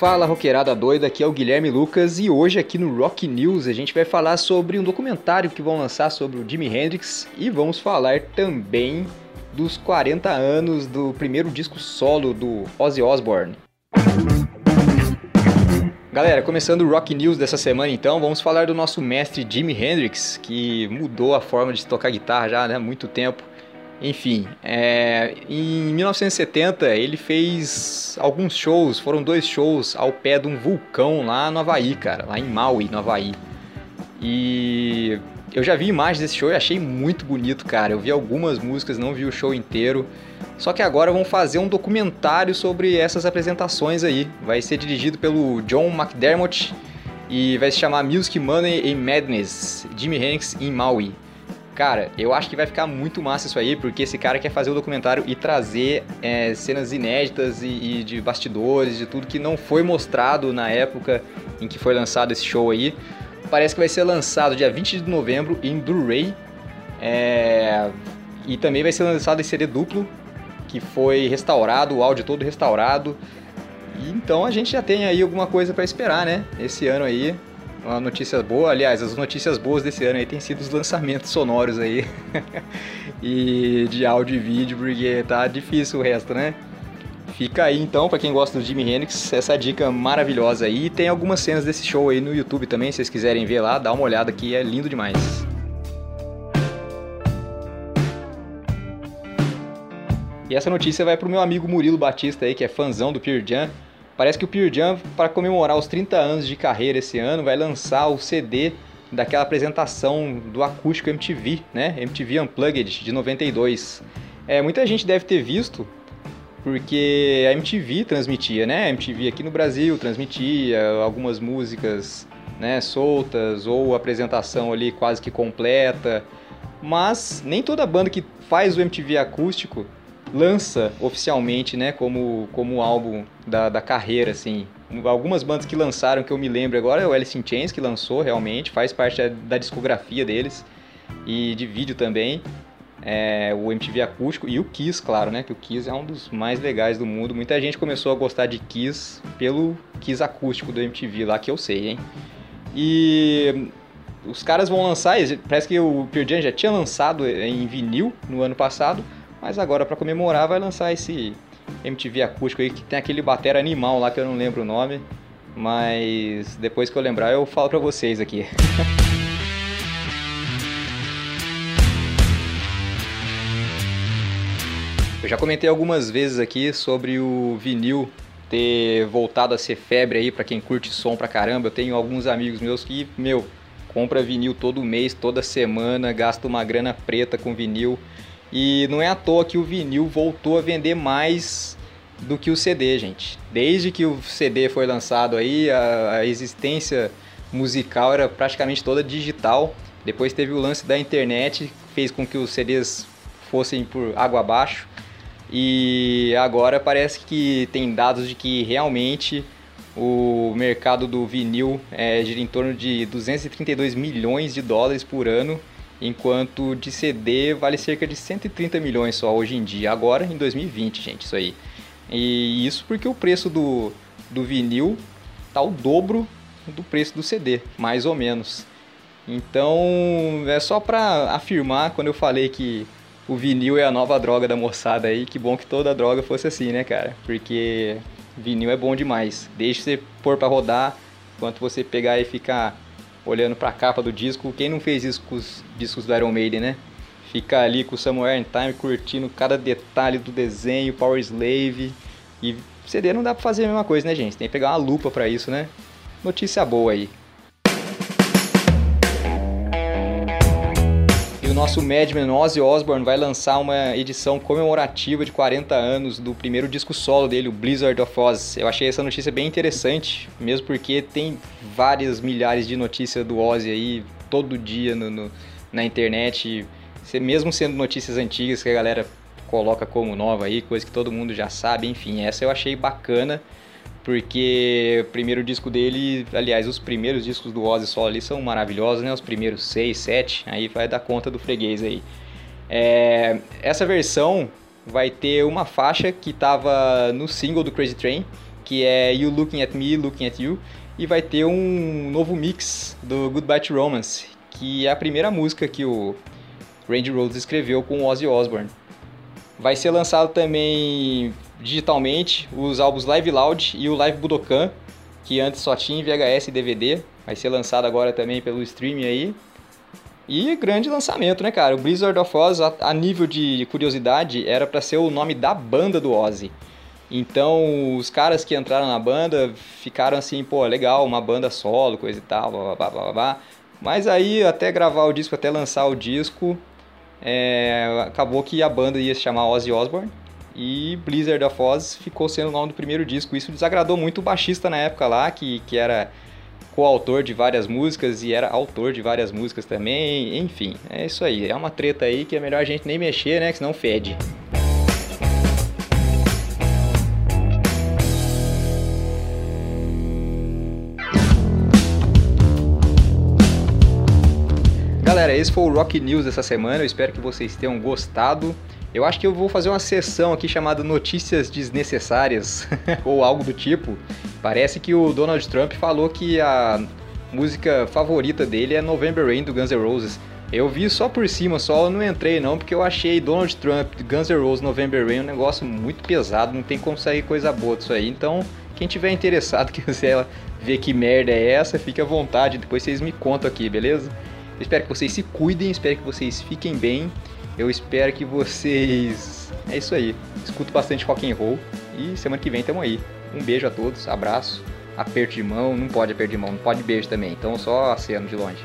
Fala roqueirada doida, aqui é o Guilherme Lucas e hoje aqui no Rock News a gente vai falar sobre um documentário que vão lançar sobre o Jimi Hendrix e vamos falar também dos 40 anos do primeiro disco solo do Ozzy Osbourne. Galera, começando o Rock News dessa semana então, vamos falar do nosso mestre Jimi Hendrix, que mudou a forma de tocar guitarra já né, há muito tempo. Enfim, é, em 1970 ele fez alguns shows, foram dois shows ao pé de um vulcão lá no Havaí, cara, lá em Maui, no Havaí. E eu já vi imagens desse show e achei muito bonito, cara. Eu vi algumas músicas, não vi o show inteiro. Só que agora vão fazer um documentário sobre essas apresentações aí. Vai ser dirigido pelo John McDermott e vai se chamar Music Money and Madness, Jimi Hendrix em Maui. Cara, eu acho que vai ficar muito massa isso aí, porque esse cara quer fazer o documentário e trazer é, cenas inéditas e, e, de bastidores, de tudo que não foi mostrado na época em que foi lançado esse show aí. Parece que vai ser lançado dia 20 de novembro em Blu-ray. É, e também vai ser lançado em CD duplo, que foi restaurado, o áudio todo restaurado. E então a gente já tem aí alguma coisa para esperar, né? Esse ano aí uma notícia boa. Aliás, as notícias boas desse ano aí tem sido os lançamentos sonoros aí. e de áudio e vídeo, porque tá difícil o resto, né? Fica aí então, para quem gosta do Jimi Hendrix, essa dica maravilhosa aí. Tem algumas cenas desse show aí no YouTube também, se vocês quiserem ver lá, dá uma olhada que é lindo demais. E essa notícia vai pro meu amigo Murilo Batista aí, que é fãzão do Pearl Jam. Parece que o Pearl Jam, para comemorar os 30 anos de carreira esse ano, vai lançar o CD daquela apresentação do acústico MTV, né? MTV Unplugged de 92. É, muita gente deve ter visto, porque a MTV transmitia, né? A MTV aqui no Brasil transmitia algumas músicas, né, soltas ou apresentação ali quase que completa. Mas nem toda banda que faz o MTV acústico lança oficialmente, né, como, como álbum da, da carreira, assim. Algumas bandas que lançaram, que eu me lembro agora, é o Alice in Chains, que lançou realmente, faz parte da, discografia deles, e de vídeo também, é, o MTV acústico, e o Kiss, claro, né, que o Kiss é um dos mais legais do mundo. Muita gente começou a gostar de Kiss pelo Kiss acústico do MTV lá, que eu sei, hein. E os caras vão lançar, parece que o Pearl Jam já tinha lançado em vinil no ano passado, mas agora, para comemorar, vai lançar esse MTV acústico aí que tem aquele batera animal lá que eu não lembro o nome. Mas depois que eu lembrar, eu falo pra vocês aqui. eu já comentei algumas vezes aqui sobre o vinil ter voltado a ser febre aí para quem curte som pra caramba. Eu tenho alguns amigos meus que, meu, compra vinil todo mês, toda semana, gasta uma grana preta com vinil. E não é à toa que o vinil voltou a vender mais do que o CD, gente. Desde que o CD foi lançado aí, a, a existência musical era praticamente toda digital. Depois teve o lance da internet, fez com que os CDs fossem por água abaixo. E agora parece que tem dados de que realmente o mercado do vinil é, gira em torno de 232 milhões de dólares por ano enquanto de CD vale cerca de 130 milhões só hoje em dia, agora em 2020, gente, isso aí. E isso porque o preço do, do vinil tá o dobro do preço do CD, mais ou menos. Então, é só para afirmar quando eu falei que o vinil é a nova droga da moçada aí, que bom que toda droga fosse assim, né, cara? Porque vinil é bom demais. Deixa você pôr para rodar, enquanto você pegar e ficar olhando para a capa do disco. Quem não fez isso com os discos do Iron Maiden, né? Ficar ali com o Samuel in Time curtindo cada detalhe do desenho, Power Slave. E CD não dá para fazer a mesma coisa, né, gente? Tem que pegar uma lupa para isso, né? Notícia boa aí. O nosso Madman Ozzy Osbourne vai lançar uma edição comemorativa de 40 anos do primeiro disco solo dele, o Blizzard of Oz. Eu achei essa notícia bem interessante, mesmo porque tem várias milhares de notícias do Ozzy aí todo dia no, no, na internet, mesmo sendo notícias antigas que a galera coloca como nova aí, coisa que todo mundo já sabe, enfim, essa eu achei bacana porque o primeiro disco dele, aliás, os primeiros discos do Ozzy solo ali são maravilhosos, né? Os primeiros seis, sete, aí vai dar conta do freguês aí. É, essa versão vai ter uma faixa que estava no single do Crazy Train, que é You Looking at Me, Looking at You, e vai ter um novo mix do Goodbye to Romance, que é a primeira música que o Randy Rhoads escreveu com Ozzy Osbourne. Vai ser lançado também digitalmente os álbuns Live Loud e o Live Budokan, que antes só tinha em VHS e DVD. Vai ser lançado agora também pelo streaming aí. E grande lançamento, né, cara? O Blizzard of Oz, a, nível de curiosidade, era para ser o nome da banda do Ozzy. Então, os caras que entraram na banda ficaram assim, pô, legal, uma banda solo, coisa e tal, blá, blá, blá, blá. Mas aí, até gravar o disco, até lançar o disco, é, acabou que a banda ia se chamar Ozzy Osbourne e Blizzard of Oz ficou sendo o nome do primeiro disco. Isso desagradou muito o baixista na época lá, que, que era coautor de várias músicas e era autor de várias músicas também. Enfim, é isso aí. É uma treta aí que é melhor a gente nem mexer, né? Que senão fede. Galera, esse foi o Rock News dessa semana. Eu espero que vocês tenham gostado. Eu acho que eu vou fazer uma sessão aqui chamada Notícias Desnecessárias ou algo do tipo. Parece que o Donald Trump falou que a música favorita dele é November Rain do Guns N' Roses. Eu vi só por cima, só eu não entrei não, porque eu achei Donald Trump, Guns N' Roses, November Rain um negócio muito pesado, não tem como sair coisa boa disso aí. Então, quem tiver interessado, quiser ver que merda é essa, fique à vontade, depois vocês me contam aqui, beleza? Eu espero que vocês se cuidem, espero que vocês fiquem bem. Eu espero que vocês. É isso aí. Escuto bastante rock and roll. E semana que vem tamo aí. Um beijo a todos, abraço, aperto de mão. Não pode aperto de mão, não pode beijo também. Então só aceno de longe.